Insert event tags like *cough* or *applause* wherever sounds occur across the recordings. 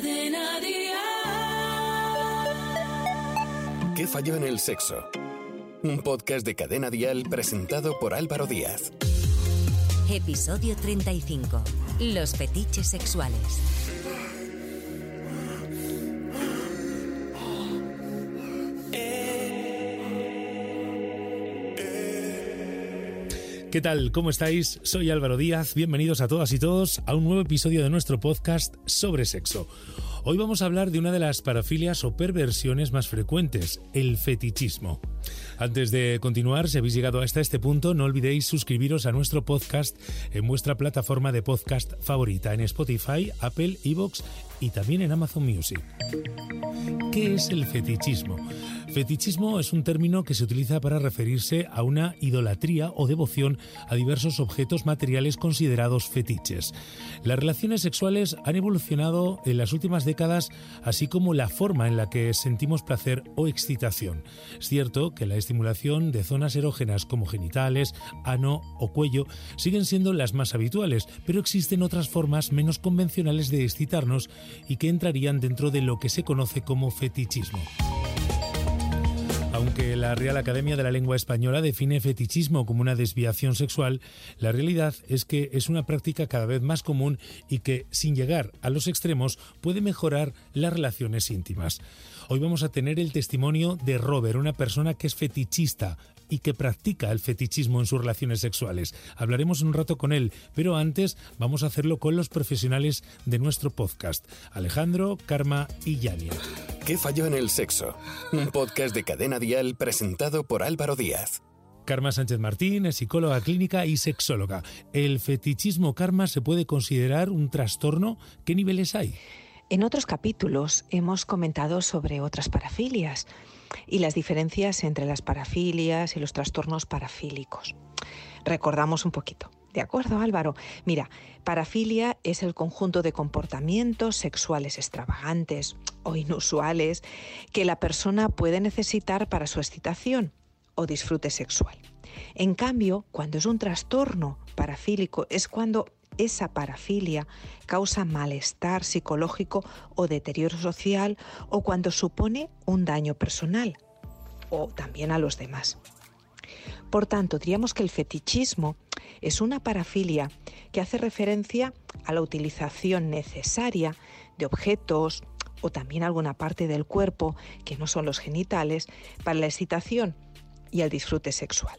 Cadena ¿Qué falló en el sexo? Un podcast de Cadena Dial presentado por Álvaro Díaz. Episodio 35. Los fetiches sexuales. ¿Qué tal? ¿Cómo estáis? Soy Álvaro Díaz. Bienvenidos a todas y todos a un nuevo episodio de nuestro podcast sobre sexo. Hoy vamos a hablar de una de las parafilias o perversiones más frecuentes, el fetichismo. Antes de continuar, si habéis llegado hasta este punto, no olvidéis suscribiros a nuestro podcast en vuestra plataforma de podcast favorita, en Spotify, Apple, Evox y también en Amazon Music. ¿Qué es el fetichismo? Fetichismo es un término que se utiliza para referirse a una idolatría o devoción a diversos objetos materiales considerados fetiches. Las relaciones sexuales han evolucionado en las últimas décadas, así como la forma en la que sentimos placer o excitación. Es cierto que la estimulación de zonas erógenas como genitales, ano o cuello siguen siendo las más habituales, pero existen otras formas menos convencionales de excitarnos y que entrarían dentro de lo que se conoce como fetichismo. La Real Academia de la Lengua Española define fetichismo como una desviación sexual, la realidad es que es una práctica cada vez más común y que, sin llegar a los extremos, puede mejorar las relaciones íntimas. Hoy vamos a tener el testimonio de Robert, una persona que es fetichista y que practica el fetichismo en sus relaciones sexuales. Hablaremos un rato con él, pero antes vamos a hacerlo con los profesionales de nuestro podcast, Alejandro, Karma y Yania. ¿Qué falló en el sexo? Un podcast de Cadena Dial presentado por Álvaro Díaz. Karma Sánchez Martín es psicóloga clínica y sexóloga. ¿El fetichismo karma se puede considerar un trastorno? ¿Qué niveles hay? En otros capítulos hemos comentado sobre otras parafilias y las diferencias entre las parafilias y los trastornos parafílicos. Recordamos un poquito. ¿De acuerdo, Álvaro? Mira, parafilia es el conjunto de comportamientos sexuales extravagantes o inusuales que la persona puede necesitar para su excitación o disfrute sexual. En cambio, cuando es un trastorno parafílico es cuando esa parafilia causa malestar psicológico o deterioro social o cuando supone un daño personal o también a los demás. Por tanto, diríamos que el fetichismo es una parafilia que hace referencia a la utilización necesaria de objetos o también alguna parte del cuerpo que no son los genitales para la excitación y el disfrute sexual.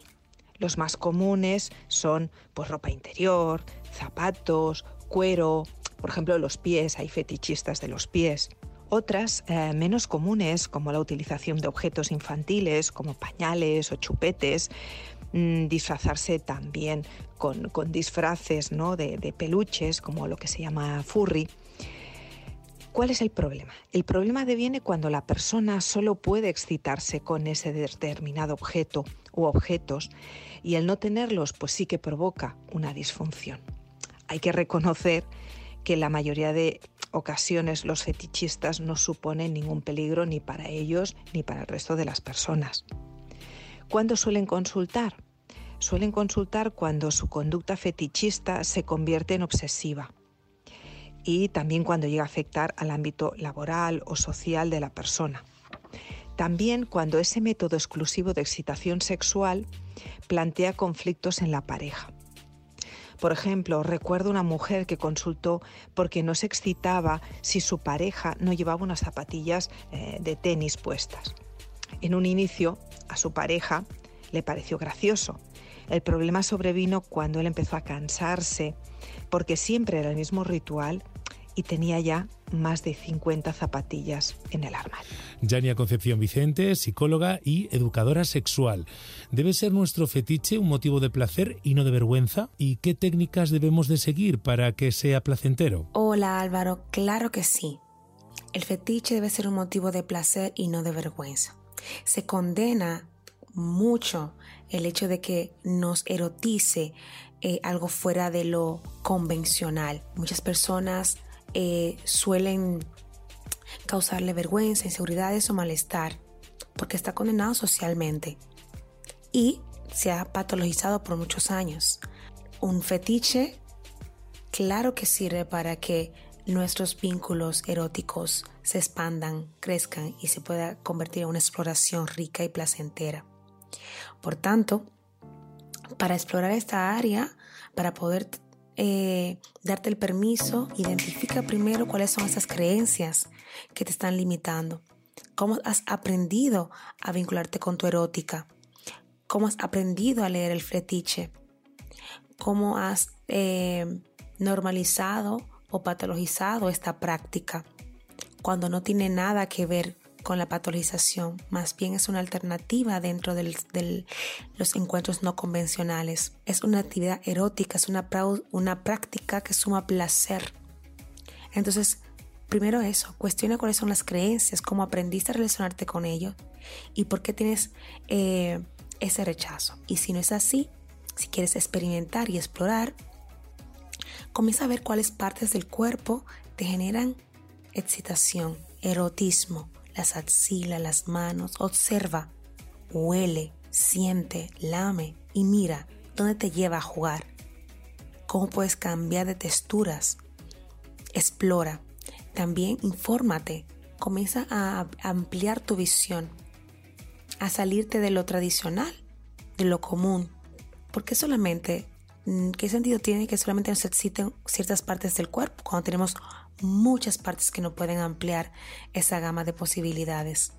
Los más comunes son pues, ropa interior, zapatos, cuero, por ejemplo los pies, hay fetichistas de los pies. Otras eh, menos comunes, como la utilización de objetos infantiles como pañales o chupetes, mm, disfrazarse también con, disfraces ¿no? de, de peluches, como lo que se llama furry. ¿Cuál es el problema? El problema deviene cuando la persona solo puede excitarse con ese determinado objeto u objetos y el no tenerlos pues sí que provoca una disfunción. Hay que reconocer que la mayoría de ocasiones los fetichistas no suponen ningún peligro ni para ellos ni para el resto de las personas. ¿Cuándo suelen consultar? Suelen consultar cuando su conducta fetichista se convierte en obsesiva y también cuando llega a afectar al ámbito laboral o social de la persona. También cuando ese método exclusivo de excitación sexual plantea conflictos en la pareja. Por ejemplo, recuerdo una mujer que consultó porque no se excitaba si su pareja no llevaba unas zapatillas eh, de tenis puestas. En un inicio, a su pareja le pareció gracioso. El problema sobrevino cuando él empezó a cansarse porque siempre era el mismo ritual y tenía ya más de 50 zapatillas en el armario. Yania Concepción Vicente, psicóloga y educadora sexual. ¿Debe ser nuestro fetiche un motivo de placer y no de vergüenza? ¿Y qué técnicas debemos de seguir para que sea placentero? Hola Álvaro, claro que sí. El fetiche debe ser un motivo de placer y no de vergüenza. Se condena mucho el hecho de que nos erotice eh, algo fuera de lo convencional. Muchas personas eh, suelen causarle vergüenza, inseguridades o malestar, porque está condenado socialmente y se ha patologizado por muchos años. Un fetiche, claro que sirve para que nuestros vínculos eróticos se expandan, crezcan y se pueda convertir en una exploración rica y placentera. Por tanto, para explorar esta área, para poder eh, darte el permiso, identifica primero cuáles son esas creencias que te están limitando. ¿Cómo has aprendido a vincularte con tu erótica? ¿Cómo has aprendido a leer el fetiche? ¿Cómo has eh, normalizado o patologizado esta práctica cuando no tiene nada que ver con la patologización, más bien es una alternativa dentro de los encuentros no convencionales. Es una actividad erótica, es una, una práctica que suma placer. Entonces, primero eso, cuestiona cuáles son las creencias, cómo aprendiste a relacionarte con ellos y por qué tienes eh, ese rechazo. Y si no es así, si quieres experimentar y explorar, comienza a ver cuáles partes del cuerpo te generan excitación, erotismo, las axilas, las manos, observa, huele, siente, lame y mira dónde te lleva a jugar. Cómo puedes cambiar de texturas. Explora. También infórmate. Comienza a ampliar tu visión. A salirte de lo tradicional, de lo común. Porque solamente, ¿qué sentido tiene que solamente nos exciten ciertas partes del cuerpo cuando tenemos muchas partes que no pueden ampliar esa gama de posibilidades.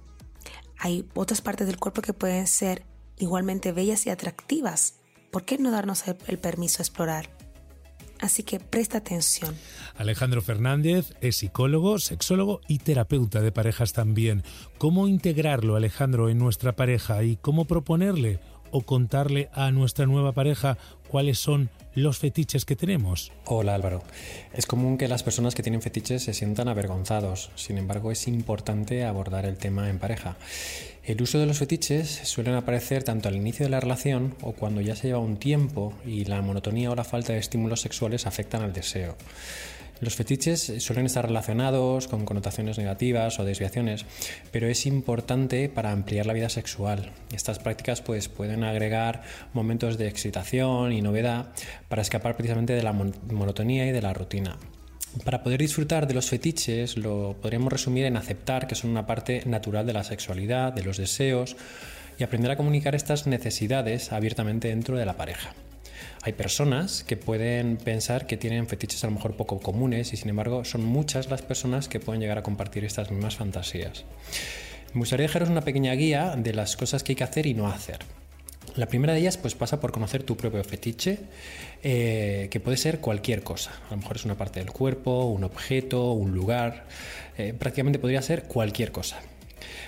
Hay otras partes del cuerpo que pueden ser igualmente bellas y atractivas. ¿Por qué no darnos el, permiso a explorar? Así que presta atención. Alejandro Fernández es psicólogo, sexólogo y terapeuta de parejas también. ¿Cómo integrarlo, Alejandro, en nuestra pareja y cómo proponerle o contarle a nuestra nueva pareja cuáles son los fetiches que tenemos? Hola Álvaro. Es común que las personas que tienen fetiches se sientan avergonzados, sin embargo es importante abordar el tema en pareja. El uso de los fetiches suelen aparecer tanto al inicio de la relación o cuando ya se lleva un tiempo y la monotonía o la falta de estímulos sexuales afectan al deseo. Los fetiches suelen estar relacionados con connotaciones negativas o desviaciones, pero es importante para ampliar la vida sexual. Estas prácticas pues, pueden agregar momentos de excitación y novedad para escapar precisamente de la monotonía y de la rutina. Para poder disfrutar de los fetiches lo podríamos resumir en aceptar que son una parte natural de la sexualidad, de los deseos y aprender a comunicar estas necesidades abiertamente dentro de la pareja. Hay personas que pueden pensar que tienen fetiches a lo mejor poco comunes y sin embargo son muchas las personas que pueden llegar a compartir estas mismas fantasías. Me gustaría dejaros una pequeña guía de las cosas que hay que hacer y no hacer. La primera de ellas pues pasa por conocer tu propio fetiche, eh, que puede ser cualquier cosa. A lo mejor es una parte del cuerpo, un objeto, un lugar. Eh, prácticamente podría ser cualquier cosa.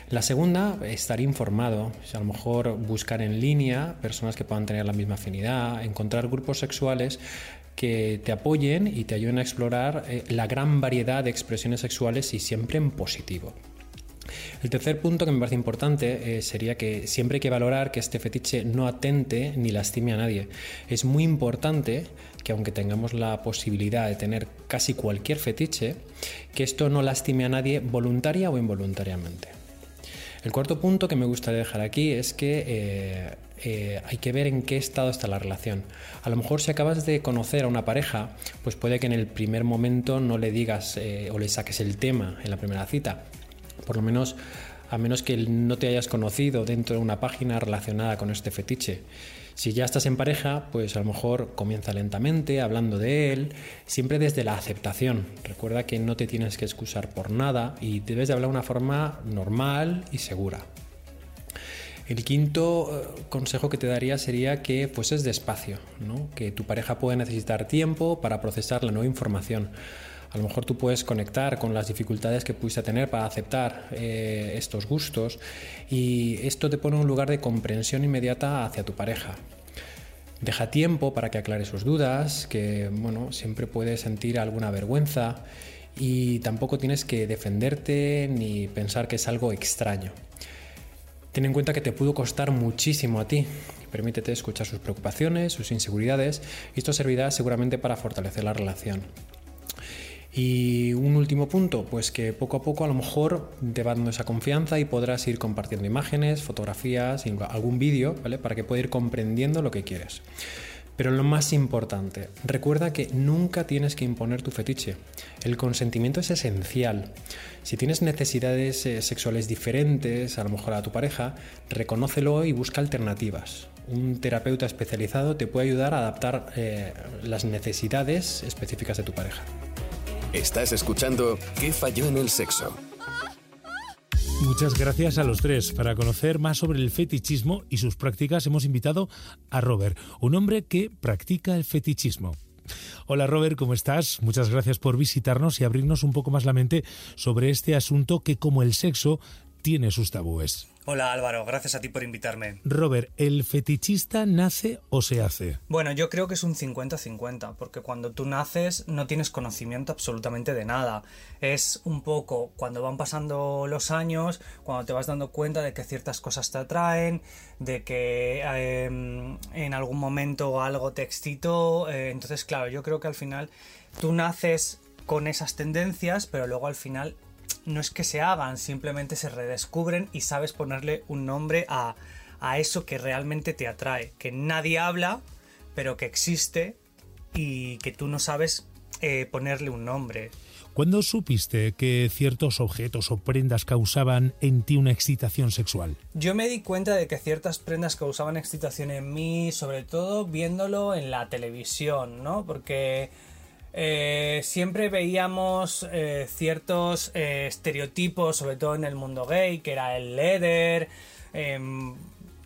La segunda, estar informado, a lo mejor buscar en línea personas que puedan tener la misma afinidad, encontrar grupos sexuales que te apoyen y te ayuden a explorar eh, la gran variedad de expresiones sexuales y siempre en positivo. El tercer punto que me parece importante eh, sería que siempre hay que valorar que este fetiche no atente ni lastime a nadie. Es muy importante que aunque tengamos la posibilidad de tener casi cualquier fetiche, que esto no lastime a nadie voluntaria o involuntariamente. El cuarto punto que me gustaría dejar aquí es que eh, eh, hay que ver en qué estado está la relación. A lo mejor si acabas de conocer a una pareja, pues puede que en el primer momento no le digas eh, o le saques el tema en la primera cita. Por lo menos a menos que no te hayas conocido dentro de una página relacionada con este fetiche. Si ya estás en pareja, pues a lo mejor comienza lentamente, hablando de él, siempre desde la aceptación. Recuerda que no te tienes que excusar por nada y debes de hablar de una forma normal y segura. El quinto eh, consejo que te daría sería que fueses despacio, ¿no? que tu pareja puede necesitar tiempo para procesar la nueva información. A lo mejor tú puedes conectar con las dificultades que pudiste tener para aceptar eh, estos gustos y esto te pone en un lugar de comprensión inmediata hacia tu pareja. Deja tiempo para que aclare sus dudas, que bueno, siempre puede sentir alguna vergüenza y tampoco tienes que defenderte ni pensar que es algo extraño. Ten en cuenta que te pudo costar muchísimo a ti. Permítete escuchar sus preocupaciones, sus inseguridades y esto servirá seguramente para fortalecer la relación. Y un último punto, pues que poco a poco a lo mejor te va dando esa confianza y podrás ir compartiendo imágenes, fotografías, algún vídeo, ¿vale? Para que pueda ir comprendiendo lo que quieres. Pero lo más importante, recuerda que nunca tienes que imponer tu fetiche. El consentimiento es esencial. Si tienes necesidades eh, sexuales diferentes, a lo mejor a tu pareja, reconócelo y busca alternativas. Un terapeuta especializado te puede ayudar a adaptar eh, las necesidades específicas de tu pareja. Estás escuchando ¿Qué falló en el sexo? Muchas gracias a los tres. Para conocer más sobre el fetichismo y sus prácticas hemos invitado a Robert, un hombre que practica el fetichismo. Hola Robert, ¿cómo estás? Muchas gracias por visitarnos y abrirnos un poco más la mente sobre este asunto que como el sexo tiene sus tabúes. Hola Álvaro, gracias a ti por invitarme. Robert, ¿el fetichista nace o se hace? Bueno, yo creo que es un 50-50, porque cuando tú naces no tienes conocimiento absolutamente de nada. Es un poco cuando van pasando los años, cuando te vas dando cuenta de que ciertas cosas te atraen, de que em, en algún momento algo te excitó. Eh, entonces, claro, yo creo que al final tú naces con esas tendencias, pero luego al final no es que se hagan, simplemente se redescubren y sabes ponerle un nombre a, eso que realmente te atrae, que nadie habla, pero que existe y que tú no sabes eh, ponerle un nombre. ¿Cuándo supiste que ciertos objetos o prendas causaban en ti una excitación sexual? Yo me di cuenta de que ciertas prendas causaban excitación en mí, sobre todo viéndolo en la televisión, ¿no? Porque eh, siempre veíamos eh, ciertos eh, estereotipos, sobre todo en el mundo gay, que era el leather. Em,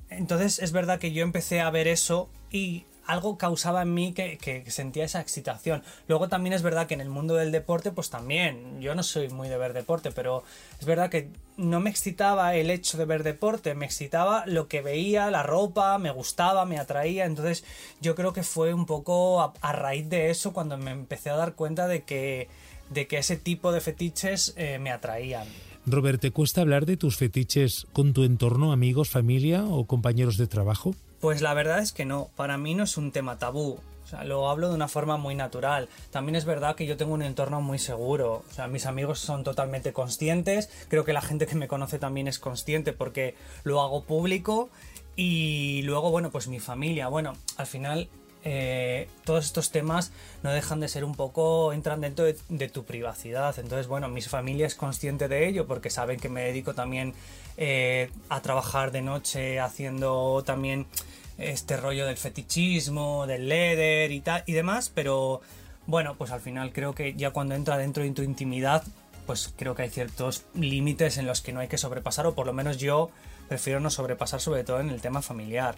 entonces es verdad que yo empecé a ver eso y algo causaba en mí que, sentía esa excitación. Luego también es verdad que en el mundo del deporte, pues también, yo no soy muy de ver deporte, pero es verdad que no me excitaba el hecho de ver deporte, me excitaba lo que veía, la ropa, me gustaba, me atraía, entonces yo creo que fue un poco a, raíz de eso cuando me empecé a dar cuenta de que, de que ese tipo de fetiches eh, me atraían. Robert, ¿te cuesta hablar de tus fetiches con tu entorno, amigos, familia o compañeros de trabajo? Pues la verdad es que no, para mí no es un tema tabú. O sea, lo hablo de una forma muy natural. También es verdad que yo tengo un entorno muy seguro. O sea, mis amigos son totalmente conscientes. Creo que la gente que me conoce también es consciente porque lo hago público. Y luego, bueno, pues mi familia. Bueno, al final eh, todos estos temas no dejan de ser un poco, entran dentro de, tu privacidad. Entonces, bueno, mi familia es consciente de ello porque saben que me dedico también eh, a trabajar de noche haciendo también este rollo del fetichismo, del leather y tal y demás, pero bueno, pues al final creo que ya cuando entra dentro de tu intimidad, pues creo que hay ciertos límites en los que no hay que sobrepasar, o por lo menos yo prefiero no sobrepasar, sobre todo en el tema familiar.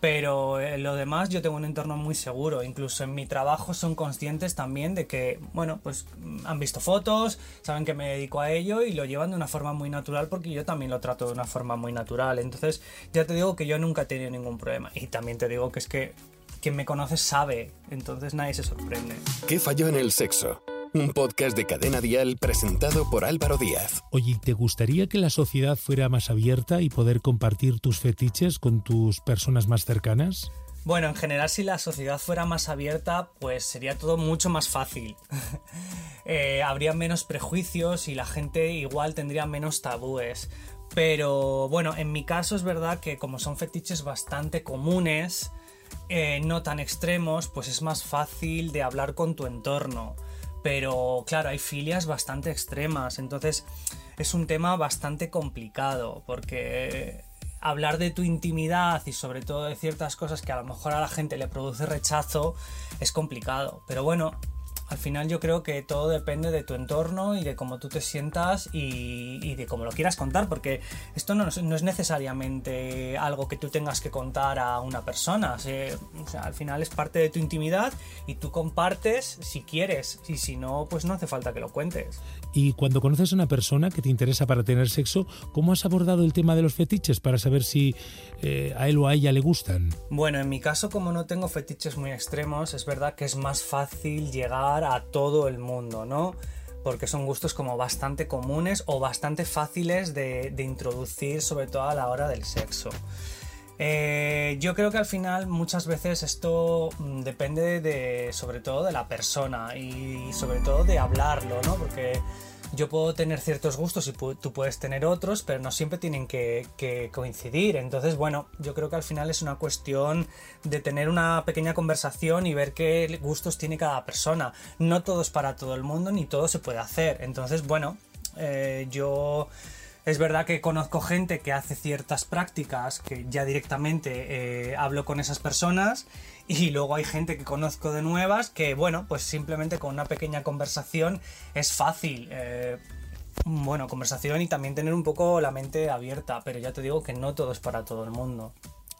Pero en lo demás yo tengo un entorno muy seguro. Incluso en mi trabajo son conscientes también de que, bueno, pues han visto fotos, saben que me dedico a ello y lo llevan de una forma muy natural porque yo también lo trato de una forma muy natural. Entonces ya te digo que yo nunca he tenido ningún problema. Y también te digo que es que quien me conoce sabe. Entonces nadie se sorprende. ¿Qué falló en el sexo? Un podcast de Cadena Dial presentado por Álvaro Díaz. Oye, ¿te gustaría que la sociedad fuera más abierta y poder compartir tus fetiches con tus personas más cercanas? Bueno, en general si la sociedad fuera más abierta, pues sería todo mucho más fácil. *laughs* Eh, habría menos prejuicios y la gente igual tendría menos tabúes. Pero bueno, en mi caso es verdad que como son fetiches bastante comunes, eh, no tan extremos, pues es más fácil de hablar con tu entorno. Pero claro, hay filias bastante extremas, entonces es un tema bastante complicado porque hablar de tu intimidad y sobre todo de ciertas cosas que a lo mejor a la gente le produce rechazo es complicado. Pero bueno, al final yo creo que todo depende de tu entorno y de cómo tú te sientas y, de cómo lo quieras contar, porque esto no, es necesariamente algo que tú tengas que contar a una persona. o sea, al final es parte de tu intimidad y tú compartes si quieres y si no, pues no hace falta que lo cuentes. Y cuando conoces a una persona que te interesa para tener sexo, ¿cómo has abordado el tema de los fetiches para saber si eh, a él o a ella le gustan? Bueno, en mi caso, como no tengo fetiches muy extremos, es verdad que es más fácil llegar a todo el mundo, ¿no? Porque son gustos como bastante comunes o bastante fáciles de, introducir, sobre todo a la hora del sexo. Eh, yo creo que al final muchas veces esto mm, depende de, sobre todo de la persona y sobre todo de hablarlo, ¿no? Porque yo puedo tener ciertos gustos y tú puedes tener otros, pero no siempre tienen que, coincidir. Entonces, bueno, yo creo que al final es una cuestión de tener una pequeña conversación y ver qué gustos tiene cada persona. No todo es para todo el mundo, ni todo se puede hacer. Entonces, bueno, eh, yo es verdad que conozco gente que hace ciertas prácticas que ya directamente eh, hablo con esas personas y luego hay gente que conozco de nuevas que, bueno, pues simplemente con una pequeña conversación es fácil. Eh, bueno, conversación y también tener un poco la mente abierta, pero ya te digo que no todo es para todo el mundo.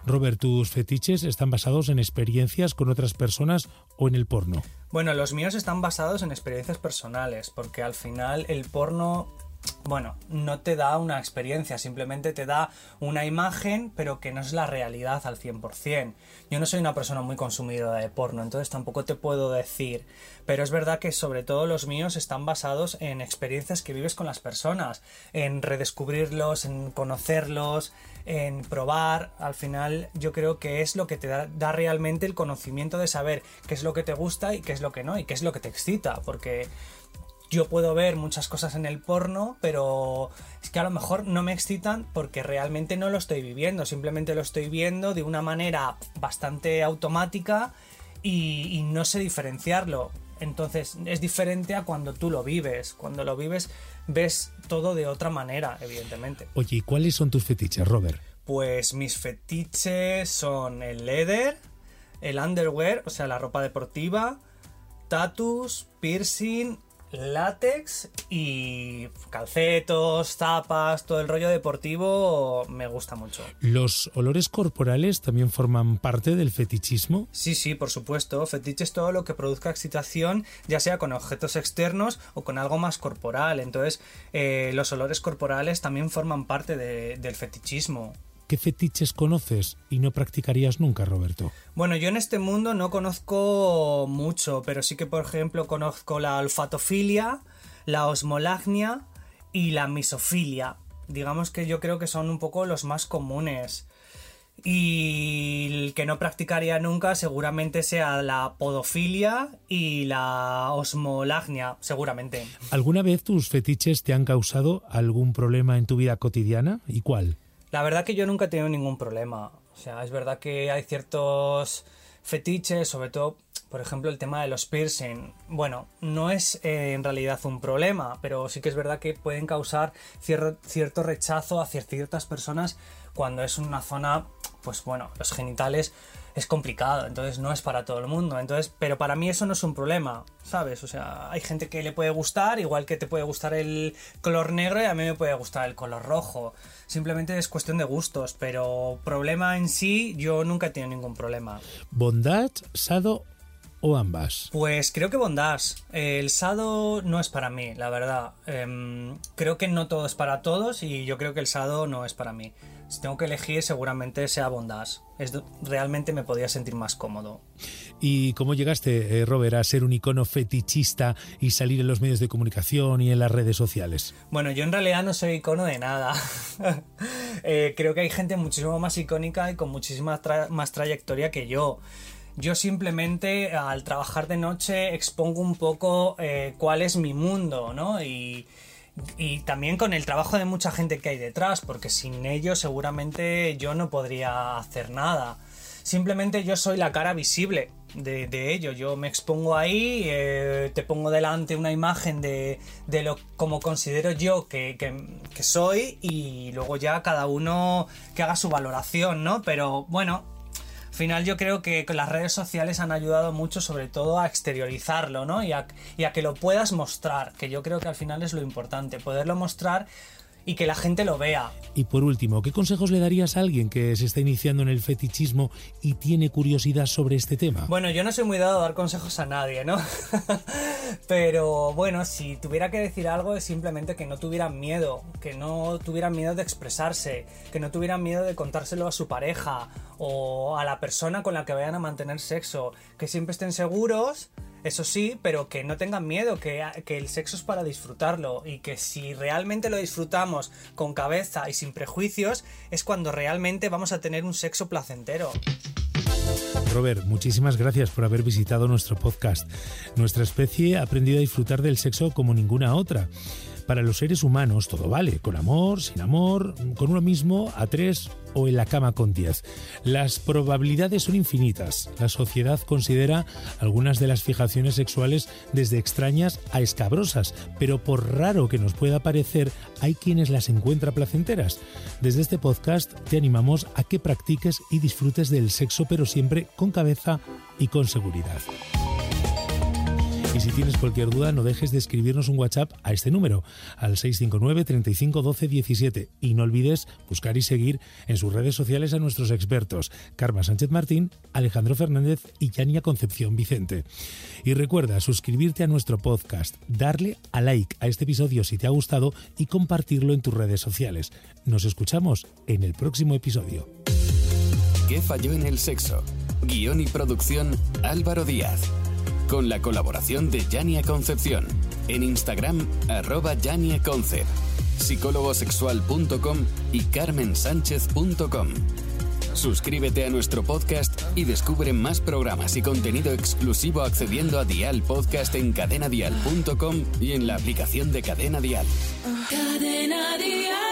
Robert, ¿tus fetiches están basados en experiencias con otras personas o en el porno? Bueno, los míos están basados en experiencias personales, porque al final el porno bueno, no te da una experiencia, simplemente te da una imagen, pero que no es la realidad al 100%. Yo no soy una persona muy consumidora de porno, entonces tampoco te puedo decir, pero es verdad que sobre todo los míos están basados en experiencias que vives con las personas, en redescubrirlos, en conocerlos, en probar, al final yo creo que es lo que te da, da realmente el conocimiento de saber qué es lo que te gusta y qué es lo que no, y qué es lo que te excita, porque yo puedo ver muchas cosas en el porno, pero es que a lo mejor no me excitan porque realmente no lo estoy viviendo, simplemente lo estoy viendo de una manera bastante automática y, no sé diferenciarlo. Entonces es diferente a cuando tú lo vives. Cuando lo vives ves todo de otra manera, evidentemente. Oye, ¿y cuáles son tus fetiches, Robert? Pues mis fetiches son el leather, el underwear, o sea, la ropa deportiva, tatus, piercing, látex y calcetos, zapas, todo el rollo deportivo me gusta mucho. ¿Los olores corporales también forman parte del fetichismo? Sí, sí, por supuesto. Fetiche es todo lo que produzca excitación, ya sea con objetos externos o con algo más corporal. Entonces, eh, los olores corporales también forman parte del fetichismo. ¿Qué fetiches conoces y no practicarías nunca, Roberto? Bueno, yo en este mundo no conozco mucho, pero sí que, por ejemplo, conozco la olfatofilia, la osmolagnia y la misofilia. Digamos que yo creo que son un poco los más comunes. Y el que no practicaría nunca seguramente sea la podofilia y la osmolagnia, seguramente. ¿Alguna vez tus fetiches te han causado algún problema en tu vida cotidiana? ¿Y cuál? La verdad que yo nunca he tenido ningún problema. O sea, es verdad que hay ciertos fetiches, sobre todo, por ejemplo, el tema de los piercing. Bueno, no es eh, en realidad un problema, pero sí que es verdad que pueden causar cierto, cierto rechazo hacia ciertas personas cuando es una zona, pues bueno, los genitales es complicado, entonces no es para todo el mundo. Entonces, pero para mí eso no es un problema, ¿sabes? O sea, hay gente que le puede gustar, igual que te puede gustar el color negro y a mí me puede gustar el color rojo. Simplemente es cuestión de gustos, pero problema en sí yo nunca he tenido ningún problema. ¿Bondad, sado o ambas? Pues creo que bondage. El sado no es para mí, la verdad. Em, creo que no todo es para todos y yo creo que el sado no es para mí si tengo que elegir, seguramente sea Bondage. Es, realmente me podría sentir más cómodo. ¿Y cómo llegaste, eh, Robert, a ser un icono fetichista y salir en los medios de comunicación y en las redes sociales? Bueno, yo en realidad no soy icono de nada. *laughs* Eh, creo que hay gente muchísimo más icónica y con muchísima más trayectoria que yo. Yo simplemente al trabajar de noche expongo un poco eh, cuál es mi mundo, ¿no? Y, también con el trabajo de mucha gente que hay detrás, porque sin ellos seguramente yo no podría hacer nada. Simplemente yo soy la cara visible de, de ello. Yo me expongo ahí, eh, te pongo delante una imagen de, de, lo como considero yo que, que soy y luego ya cada uno que haga su valoración, ¿no? Pero bueno, final yo creo que las redes sociales han ayudado mucho sobre todo a exteriorizarlo, ¿no? Y a, y a que lo puedas mostrar, que yo creo que al final es lo importante, poderlo mostrar y que la gente lo vea. Y por último, ¿qué consejos le darías a alguien que se está iniciando en el fetichismo y tiene curiosidad sobre este tema? Bueno, yo no soy muy dado a dar consejos a nadie, ¿no? *laughs* Pero bueno, si tuviera que decir algo es simplemente que no tuvieran miedo, que no tuvieran miedo de expresarse, que no tuvieran miedo de contárselo a su pareja o a la persona con la que vayan a mantener sexo, que siempre estén seguros eso sí, pero que no tengan miedo, que, el sexo es para disfrutarlo y que si realmente lo disfrutamos con cabeza y sin prejuicios, es cuando realmente vamos a tener un sexo placentero. Robert, muchísimas gracias por haber visitado nuestro podcast. Nuestra especie ha aprendido a disfrutar del sexo como ninguna otra. Para los seres humanos todo vale, con amor, sin amor, con uno mismo, a tres o en la cama con diez. Las probabilidades son infinitas. La sociedad considera algunas de las fijaciones sexuales desde extrañas a escabrosas, pero por raro que nos pueda parecer, hay quienes las encuentra placenteras. Desde este podcast te animamos a que practiques y disfrutes del sexo, pero siempre con cabeza y con seguridad. Y si tienes cualquier duda, no dejes de escribirnos un WhatsApp a este número, al 659 35 12 17. Y no olvides buscar y seguir en sus redes sociales a nuestros expertos, Karma Sánchez Martín, Alejandro Fernández y Yania Concepción Vicente. Y recuerda suscribirte a nuestro podcast, darle a like a este episodio si te ha gustado y compartirlo en tus redes sociales. Nos escuchamos en el próximo episodio. ¿Qué falló en el sexo? Guión y producción Álvaro Díaz con la colaboración de Yania Concepción. En Instagram, arroba Yania Concep, psicólogosexual.com y carmensánchez.com. Suscríbete a nuestro podcast y descubre más programas y contenido exclusivo accediendo a Dial Podcast en cadenadial.com y en la aplicación de Cadena Dial. Cadena Dial.